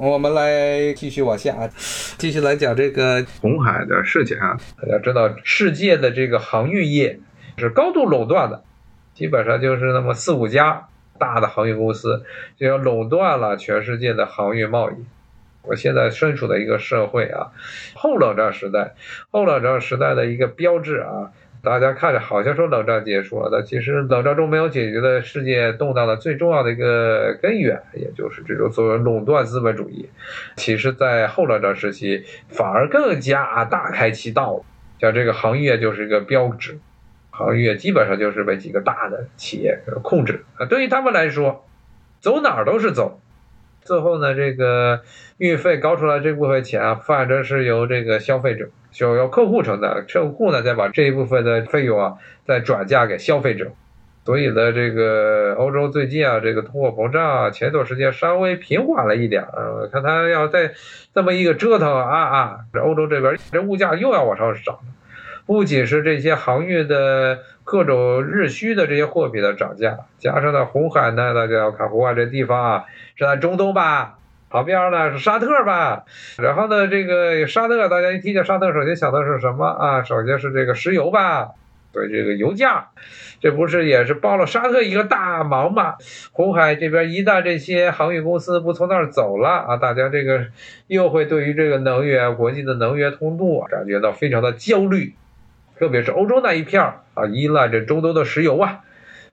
我们来继续往下，继续来讲这个红海的事情啊。大家知道，世界的这个航运业是高度垄断的，基本上就是那么四五家大的航运公司，就要垄断了全世界的航运贸易。我现在身处的一个社会啊，后冷战时代，后冷战时代的一个标志啊。大家看着好像说冷战结束了，但其实冷战中没有解决的世界动荡的最重要的一个根源，也就是这种所谓垄断资本主义。其实，在后冷战时期，反而更加大开其道。像这个行业就是一个标志，行业基本上就是被几个大的企业控制啊。对于他们来说，走哪儿都是走。最后呢，这个运费高出来这部分钱啊，反正是由这个消费者，就由客户承担，客户呢再把这一部分的费用啊再转嫁给消费者。所以呢，这个欧洲最近啊，这个通货膨胀啊，前段时间稍微平缓了一点啊，看他要再这么一个折腾啊啊，这欧洲这边这物价又要往上涨。不仅是这些航运的各种日需的这些货品的涨价，加上呢红海呢，大家要看红海这地方啊，是在中东吧？旁边呢是沙特吧？然后呢，这个沙特，大家一听见沙特，首先想到是什么啊？首先是这个石油吧？对，这个油价，这不是也是帮了沙特一个大忙吗？红海这边一旦这些航运公司不从那儿走了啊，大家这个又会对于这个能源国际的能源通路啊感觉到非常的焦虑。特别是欧洲那一片啊，依赖着中东的石油啊，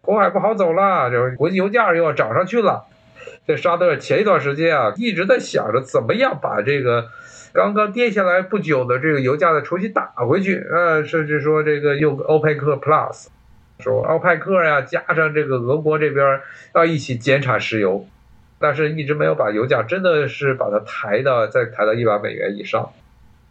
红海不好走了，这国际油价又要涨上去了。在沙特前一段时间啊，一直在想着怎么样把这个刚刚跌下来不久的这个油价再重新打回去，呃，甚至说这个用欧佩克 Plus，说欧佩克呀加上这个俄国这边要一起减产石油，但是一直没有把油价真的是把它抬到再抬到一百美元以上。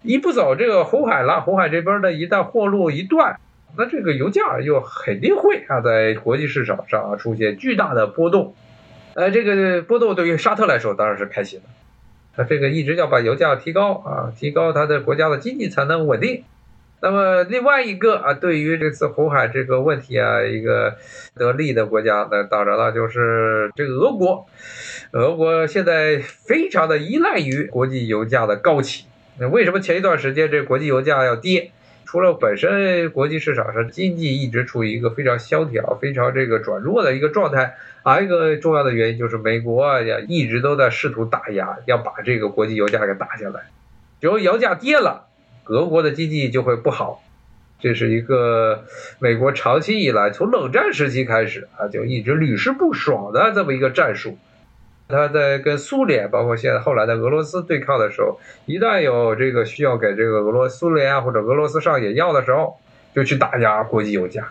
一不走，这个红海了，红海这边呢，一旦货路一断，那这个油价又肯定会啊，在国际市场上啊出现巨大的波动。呃，这个波动对于沙特来说当然是开心的，他这个一直要把油价提高啊，提高他的国家的经济才能稳定。那么另外一个啊，对于这次红海这个问题啊，一个得利的国家，那当然了，就是这个俄国。俄国现在非常的依赖于国际油价的高企。那为什么前一段时间这国际油价要跌？除了本身国际市场上经济一直处于一个非常萧条、非常这个转弱的一个状态，还有一个重要的原因就是美国呀一直都在试图打压，要把这个国际油价给打下来。只要油价跌了，俄国的经济就会不好。这是一个美国长期以来从冷战时期开始啊就一直屡试不爽的这么一个战术。他在跟苏联，包括现在后来的俄罗斯对抗的时候，一旦有这个需要给这个俄罗苏联啊或者俄罗斯上眼药的时候，就去打压国际油价。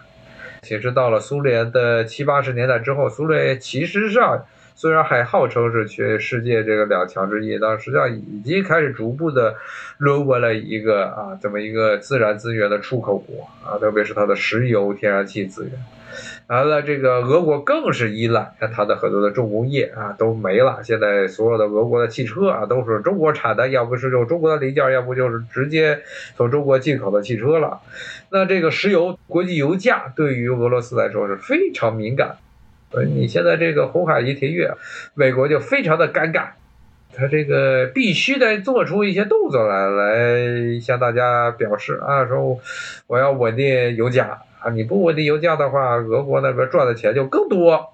其实到了苏联的七八十年代之后，苏联其实上虽然还号称是全世界这个两强之一，但实际上已经开始逐步的沦为了一个啊这么一个自然资源的出口国啊，特别是它的石油、天然气资源。完了，这个俄国更是依赖，看它的很多的重工业啊都没了。现在所有的俄国的汽车啊都是中国产的，要不是用中国的零件，要不就是直接从中国进口的汽车了。那这个石油国际油价对于俄罗斯来说是非常敏感。所以你现在这个红海一停运，美国就非常的尴尬，他这个必须得做出一些动作来，来向大家表示啊，说我要稳定油价。啊，你不稳定油价的话，俄国那边赚的钱就更多。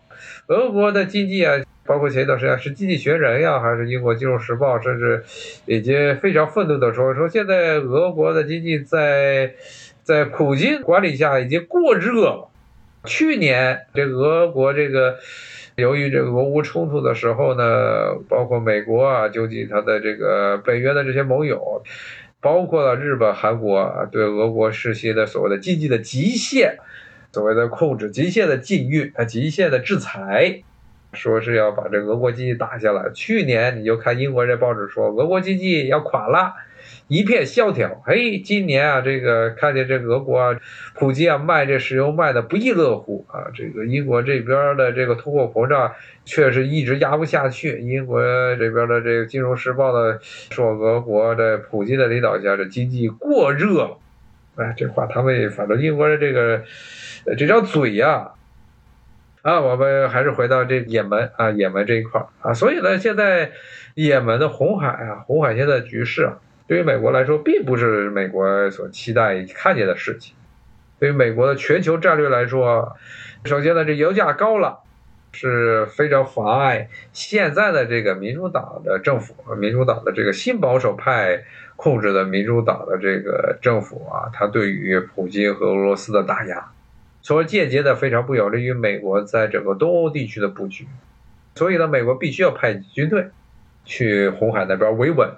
俄国的经济啊，包括前一段时间是《经济学人》呀，还是英国《金融时报》，甚至已经非常愤怒的说，说现在俄国的经济在在普京管理下已经过热了。去年这俄国这个由于这个俄乌冲突的时候呢，包括美国啊，究竟他的这个北约的这些盟友。包括了日本、韩国，对俄国实行的所谓的经济的极限，所谓的控制、极限的禁运啊、极限的制裁，说是要把这俄国经济打下来。去年你就看英国这报纸说，俄国经济要垮了。一片萧条，哎，今年啊，这个看见这俄国啊，普京啊卖这石油卖的不亦乐乎啊，这个英国这边的这个通货膨胀确实一直压不下去。英国这边的这个《金融时报》的说，俄国在普京的领导下，这经济过热了。哎，这话他们反正英国的这个这张嘴呀，啊，我们还是回到这也门啊，也门这一块啊，所以呢，现在也门的红海啊，红海现在局势啊，对于美国来说，并不是美国所期待看见的事情。对于美国的全球战略来说，首先呢，这油价高了，是非常妨碍现在的这个民主党的政府，民主党的这个新保守派控制的民主党的这个政府啊，它对于普京和俄罗斯的打压。从而间接的非常不有利于美国在整个东欧地区的布局，所以呢，美国必须要派军队去红海那边维稳。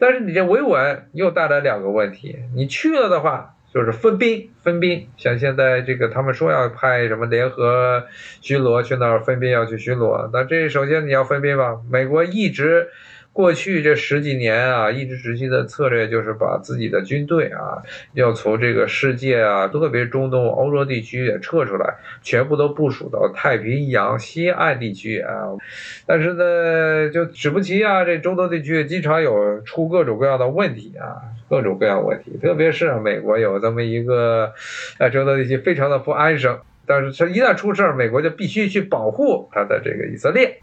但是你这维稳又带来两个问题，你去了的话就是分兵，分兵。像现在这个他们说要派什么联合巡逻去那儿分兵要去巡逻，那这首先你要分兵吧，美国一直。过去这十几年啊，一直执行的策略就是把自己的军队啊，要从这个世界啊，特别中东、欧洲地区也撤出来，全部都部署到太平洋西岸地区啊。但是呢，就指不齐啊，这中东地区经常有出各种各样的问题啊，各种各样问题。特别是美国有这么一个，在中东地区非常的不安生，但是它一旦出事儿，美国就必须去保护它的这个以色列。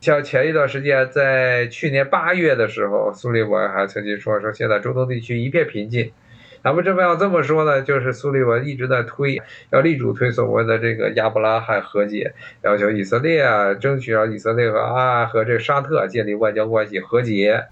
像前一段时间，在去年八月的时候，苏利文还曾经说说现在中东地区一片平静。那为什么要这么说呢？就是苏利文一直在推，要力主推所谓的这个亚伯拉罕和解，要求以色列啊，争取让以色列和啊和这沙特建立外交关系和解。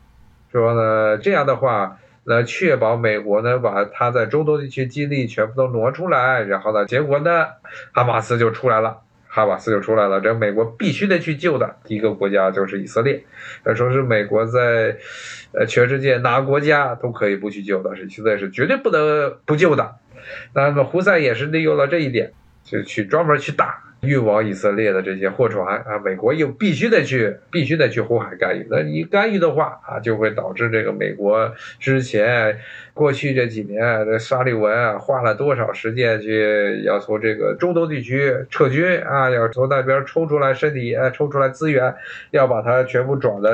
说呢，这样的话，那确保美国呢把他在中东地区精力全部都挪出来，然后呢，结果呢，哈马斯就出来了。哈马斯就出来了，这美国必须得去救的第一个国家就是以色列。要说是美国在，呃，全世界哪个国家都可以不去救的，是现在是绝对不能不救的。那么胡塞也是利用了这一点，就去专门去打。运往以色列的这些货船啊，美国又必须得去，必须得去红海干预。那你干预的话啊，就会导致这个美国之前过去这几年，这沙利文啊花了多少时间去要从这个中东地区撤军啊，要从那边抽出来身体，呃，抽出来资源，要把它全部转到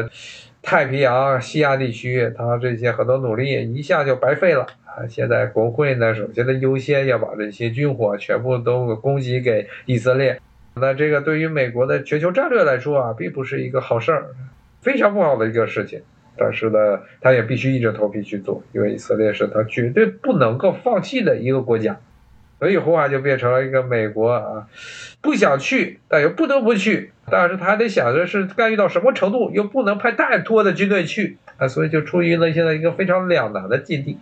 太平洋西亚地区，他这些很多努力一下就白费了。啊，现在国会呢，首先的优先要把这些军火全部都供给给以色列。那这个对于美国的全球战略来说啊，并不是一个好事儿，非常不好的一个事情。但是呢，他也必须硬着头皮去做，因为以色列是他绝对不能够放弃的一个国家。所以红海就变成了一个美国啊，不想去，但又不得不去。但是他得想着是干预到什么程度，又不能派太多的军队去啊，所以就处于了现在一个非常两难的境地。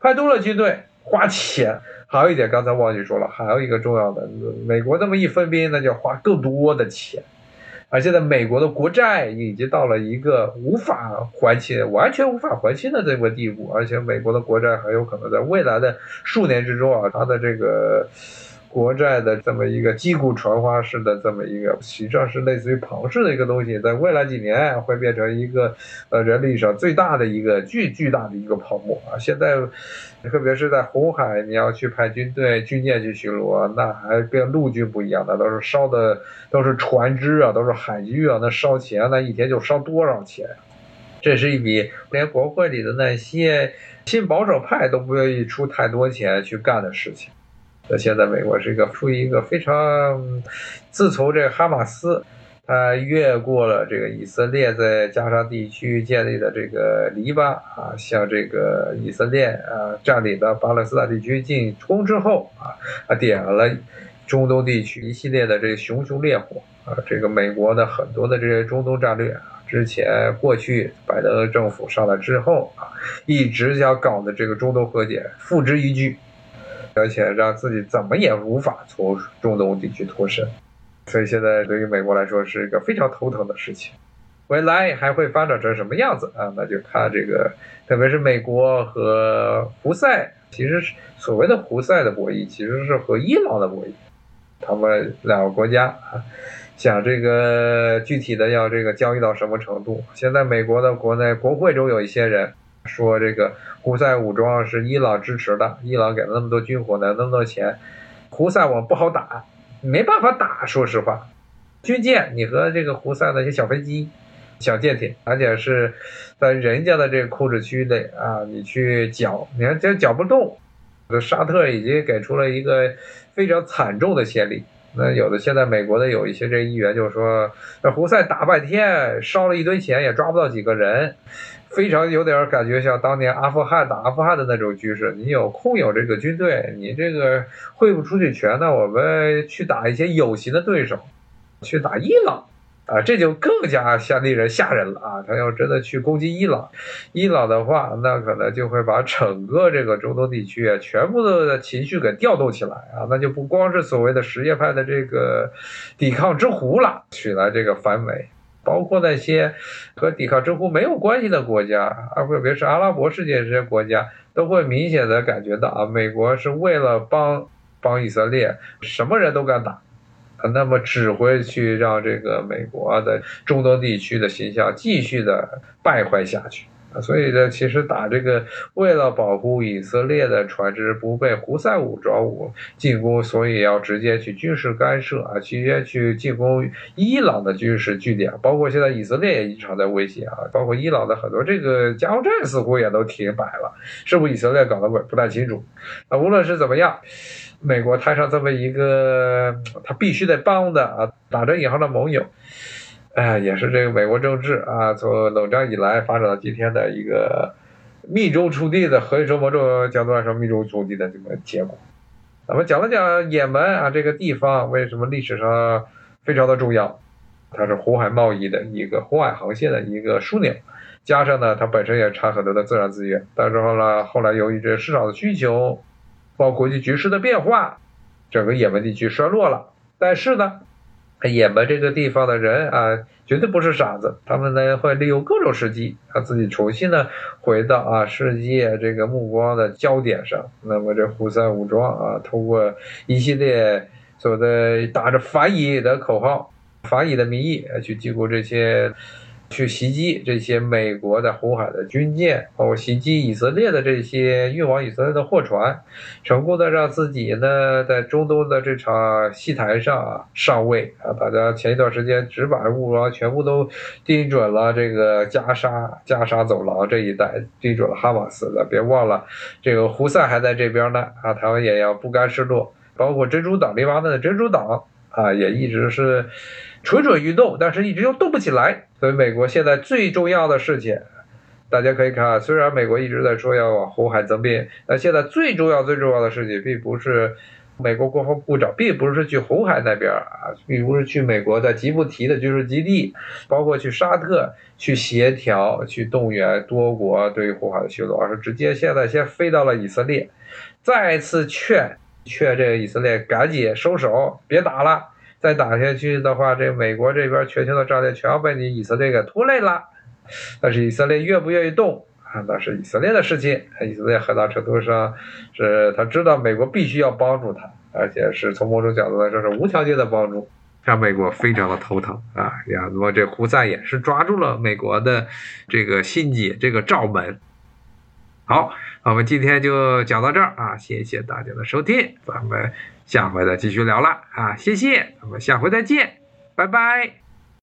派多了军队花钱，还有一点刚才忘记说了，还有一个重要的，美国这么一分兵，那就花更多的钱，而现在美国的国债已经到了一个无法还清、完全无法还清的这个地步，而且美国的国债很有可能在未来的数年之中啊，它的这个。国债的这么一个击鼓传花式的这么一个，实际上是类似于庞氏的一个东西，在未来几年会变成一个呃人力上最大的一个巨巨大的一个泡沫啊！现在，特别是在红海，你要去派军队、军舰去巡逻，那还跟陆军不一样，那都是烧的都是船只啊，都是海军啊，那烧钱那一天就烧多少钱？这是一笔连国会里的那些新保守派都不愿意出太多钱去干的事情。那现在美国是一个处于一个非常，自从这个哈马斯，他越过了这个以色列在加沙地区建立的这个篱笆啊，向这个以色列啊占领的巴勒斯坦地区进攻之后啊，啊点燃了中东地区一系列的这个熊熊烈火啊，这个美国的很多的这些中东战略啊，之前过去拜登政府上来之后啊，一直想搞的这个中东和解付之一炬。而且让自己怎么也无法从中东地区脱身，所以现在对于美国来说是一个非常头疼的事情。未来还会发展成什么样子啊？那就看这个，特别是美国和胡塞，其实是所谓的胡塞的博弈，其实是和伊朗的博弈。他们两个国家啊，想这个具体的要这个交易到什么程度？现在美国的国内国会中有一些人。说这个胡塞武装是伊朗支持的，伊朗给了那么多军火，呢，那么多钱，胡塞我们不好打，没办法打。说实话，军舰你和这个胡塞那些小飞机、小舰艇，而且是在人家的这个控制区内啊，你去搅，你看这搅不动。这沙特已经给出了一个非常惨重的先例，那有的现在美国的有一些这议员就说，那胡塞打半天烧了一堆钱也抓不到几个人，非常有点感觉像当年阿富汗打阿富汗的那种局势。你有空有这个军队，你这个挥不出去拳呢，我们去打一些有形的对手，去打伊朗。啊，这就更加吓令人吓人了啊！他要真的去攻击伊朗，伊朗的话，那可能就会把整个这个中东地区啊，全部的情绪给调动起来啊！那就不光是所谓的什叶派的这个抵抗之狐了，起来这个反美，包括那些和抵抗之狐没有关系的国家啊，特别是阿拉伯世界这些国家，都会明显的感觉到啊，美国是为了帮帮以色列，什么人都敢打。啊那么只会去让这个美国的中东地区的形象继续的败坏下去！所以呢，其实打这个为了保护以色列的船只不被胡塞武装武进攻，所以要直接去军事干涉啊，直接去进攻伊朗的军事据点，包括现在以色列也经常在威胁啊，包括伊朗的很多这个加油站似乎也都停摆了，是不是以色列搞的鬼不太清楚啊？无论是怎么样。美国摊上这么一个他必须得帮的啊，打着引号的盟友，哎，也是这个美国政治啊，从冷战以来发展到今天的一个密中出地的，可以说某种角度来说密中出地的这个结果。咱们讲了讲也门啊这个地方为什么历史上非常的重要，它是红海贸易的一个红海航线的一个枢纽，加上呢它本身也产很多的自然资源，但是后来后来由于这市场的需求。包括国际局势的变化，整个也门地区衰落了。但是呢，也门这个地方的人啊，绝对不是傻子，他们呢会利用各种时机，让自己重新呢回到啊世界这个目光的焦点上。那么这胡塞武装啊，通过一系列所谓的打着反以的口号、反以的名义去进攻这些。去袭击这些美国的红海的军舰，包括袭击以色列的这些运往以色列的货船，成功的让自己呢在中东的这场戏台上啊上位啊！大家前一段时间只把目光全部都盯准了这个加沙加沙走廊这一带，盯准了哈马斯的，别忘了这个胡塞还在这边呢啊！台湾也要不甘示弱，包括珍珠党黎巴嫩的珍珠党啊，也一直是。蠢蠢欲动，但是一直又动不起来。所以美国现在最重要的事情，大家可以看，虽然美国一直在说要往红海增兵，但现在最重要、最重要的事情，并不是美国国防部长，并不是去红海那边啊，并不是去美国的吉布提的军事基地，包括去沙特去协调、去动员多国对于红海的行动，而是直接现在先飞到了以色列，再次劝劝这个以色列赶紧收手，别打了。再打下去的话，这美国这边全球的战略全要被你以色列给拖累了。但是以色列愿不愿意动啊？那是以色列的事情。以色列很大程度上是他知道美国必须要帮助他，而且是从某种角度来说是无条件的帮助，让美国非常的头疼啊呀。那么这胡塞也是抓住了美国的这个心机，这个罩门。好，我们今天就讲到这儿啊，谢谢大家的收听，咱们。下回再继续聊了啊，谢谢，我们下回再见，拜拜。